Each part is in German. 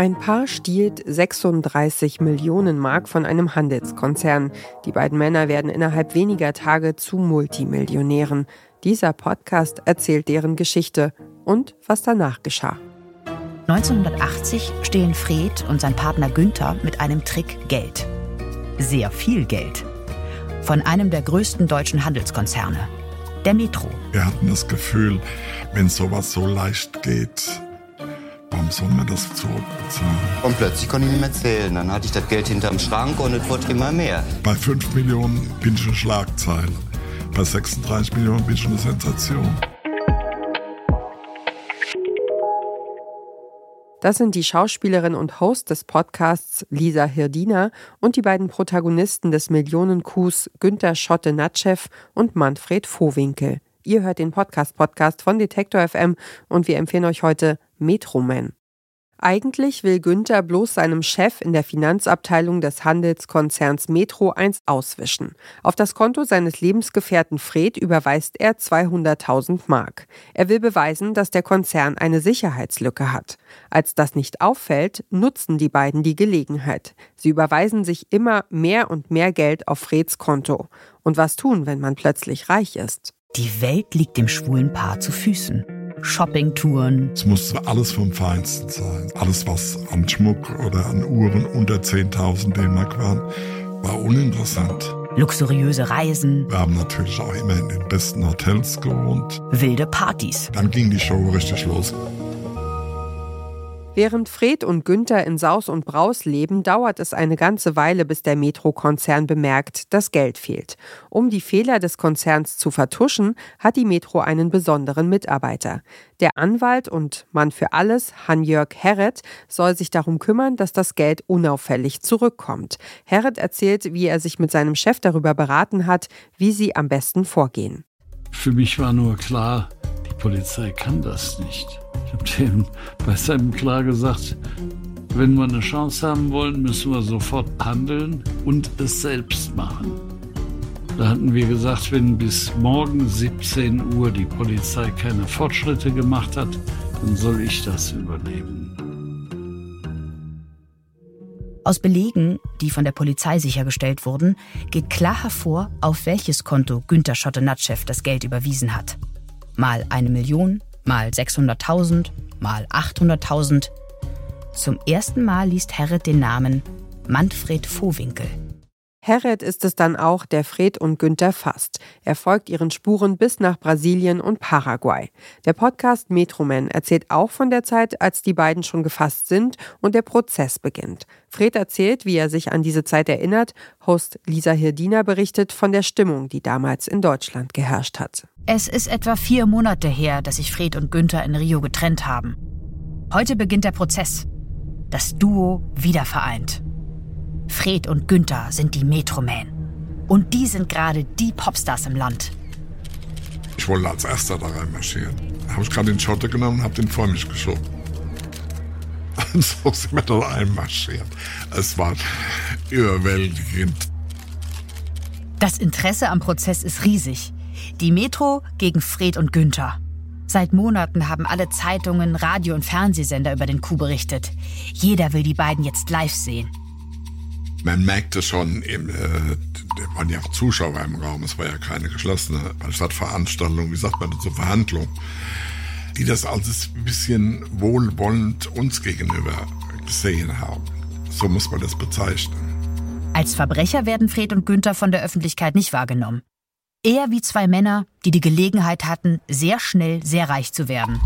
Ein Paar stiehlt 36 Millionen Mark von einem Handelskonzern. Die beiden Männer werden innerhalb weniger Tage zu Multimillionären. Dieser Podcast erzählt deren Geschichte und was danach geschah. 1980 stehlen Fred und sein Partner Günther mit einem Trick Geld. Sehr viel Geld. Von einem der größten deutschen Handelskonzerne, der Metro. Wir hatten das Gefühl, wenn sowas so leicht geht, warum soll man das zurückbezahlen? Und plötzlich konnte ich nicht mehr zählen. Dann hatte ich das Geld hinterm Schrank und es wurde immer mehr. Bei 5 Millionen bin ich eine Schlagzeile. Bei 36 Millionen bin ich eine Sensation. Das sind die Schauspielerin und Host des Podcasts Lisa Hirdina und die beiden Protagonisten des Millionenkus Günter Schotte-Natschew und Manfred Vohwinkel. Ihr hört den Podcast-Podcast von Detektor FM und wir empfehlen euch heute Metroman. Eigentlich will Günther bloß seinem Chef in der Finanzabteilung des Handelskonzerns Metro eins auswischen. Auf das Konto seines Lebensgefährten Fred überweist er 200.000 Mark. Er will beweisen, dass der Konzern eine Sicherheitslücke hat. Als das nicht auffällt, nutzen die beiden die Gelegenheit. Sie überweisen sich immer mehr und mehr Geld auf Freds Konto. Und was tun, wenn man plötzlich reich ist? Die Welt liegt dem schwulen Paar zu Füßen. Shoppingtouren. Es muss alles vom Feinsten sein. Alles, was an Schmuck oder an Uhren unter 10.000 D-Mark waren, war uninteressant. Luxuriöse Reisen. Wir haben natürlich auch immer in den besten Hotels gewohnt. Wilde Partys. Dann ging die Show richtig los. Während Fred und Günther in Saus und Braus leben, dauert es eine ganze Weile, bis der Metro-Konzern bemerkt, dass Geld fehlt. Um die Fehler des Konzerns zu vertuschen, hat die Metro einen besonderen Mitarbeiter. Der Anwalt und Mann für alles, Han-Jörg Herret, soll sich darum kümmern, dass das Geld unauffällig zurückkommt. Herret erzählt, wie er sich mit seinem Chef darüber beraten hat, wie sie am besten vorgehen. Für mich war nur klar, die Polizei kann das nicht. Ich habe dem bei seinem klar gesagt, wenn wir eine Chance haben wollen, müssen wir sofort handeln und es selbst machen. Da hatten wir gesagt, wenn bis morgen 17 Uhr die Polizei keine Fortschritte gemacht hat, dann soll ich das übernehmen. Aus Belegen, die von der Polizei sichergestellt wurden, geht klar hervor, auf welches Konto Günter Schottenatschew das Geld überwiesen hat. Mal eine Million, mal 600.000, mal 800.000. Zum ersten Mal liest Herret den Namen Manfred Vohwinkel. Herret ist es dann auch, der Fred und Günther fasst. Er folgt ihren Spuren bis nach Brasilien und Paraguay. Der Podcast Metroman erzählt auch von der Zeit, als die beiden schon gefasst sind und der Prozess beginnt. Fred erzählt, wie er sich an diese Zeit erinnert. Host Lisa Hirdina berichtet von der Stimmung, die damals in Deutschland geherrscht hat. Es ist etwa vier Monate her, dass sich Fred und Günther in Rio getrennt haben. Heute beginnt der Prozess. Das Duo wieder vereint. Fred und Günther sind die Metroman. Und die sind gerade die Popstars im Land. Ich wollte als erster da reinmarschieren. Da habe ich gerade den Schotter genommen und habe den vor mich geschoben. Und so sind wir da einmarschiert. Es war überwältigend. Das Interesse am Prozess ist riesig. Die Metro gegen Fred und Günther. Seit Monaten haben alle Zeitungen, Radio- und Fernsehsender über den Coup berichtet. Jeder will die beiden jetzt live sehen. Man merkte schon, eben, äh, da waren ja auch Zuschauer im Raum, es war ja keine geschlossene Veranstaltung, wie sagt man dazu, Verhandlung, die das alles ein bisschen wohlwollend uns gegenüber gesehen haben. So muss man das bezeichnen. Als Verbrecher werden Fred und Günther von der Öffentlichkeit nicht wahrgenommen. Eher wie zwei Männer, die die Gelegenheit hatten, sehr schnell sehr reich zu werden.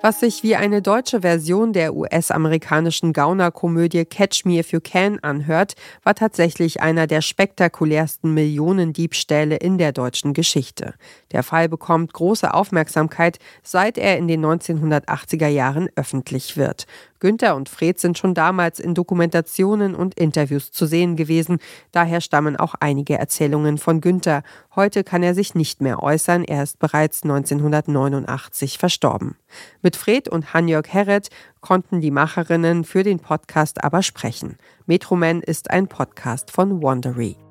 Was sich wie eine deutsche Version der US-amerikanischen Gaunerkomödie Catch Me If You Can anhört, war tatsächlich einer der spektakulärsten Millionendiebstähle in der deutschen Geschichte. Der Fall bekommt große Aufmerksamkeit, seit er in den 1980er Jahren öffentlich wird. Günther und Fred sind schon damals in Dokumentationen und Interviews zu sehen gewesen. Daher stammen auch einige Erzählungen von Günther. Heute kann er sich nicht mehr äußern. Er ist bereits 1989 verstorben. Mit Fred und Hanjörg Herret konnten die Macherinnen für den Podcast aber sprechen. Metroman ist ein Podcast von Wandery.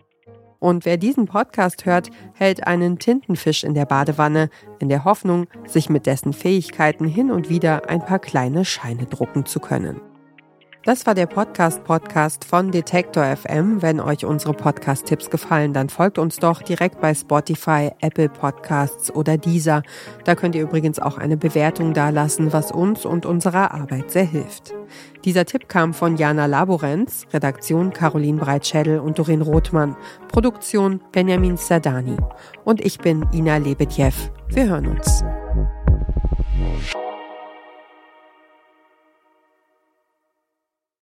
Und wer diesen Podcast hört, hält einen Tintenfisch in der Badewanne, in der Hoffnung, sich mit dessen Fähigkeiten hin und wieder ein paar kleine Scheine drucken zu können. Das war der Podcast-Podcast von Detektor FM. Wenn euch unsere Podcast-Tipps gefallen, dann folgt uns doch direkt bei Spotify, Apple Podcasts oder Deezer. Da könnt ihr übrigens auch eine Bewertung dalassen, was uns und unserer Arbeit sehr hilft. Dieser Tipp kam von Jana Laborenz, Redaktion Caroline Breitschädel und Doreen Rothmann, Produktion Benjamin Sardani. Und ich bin Ina Lebetjew. Wir hören uns.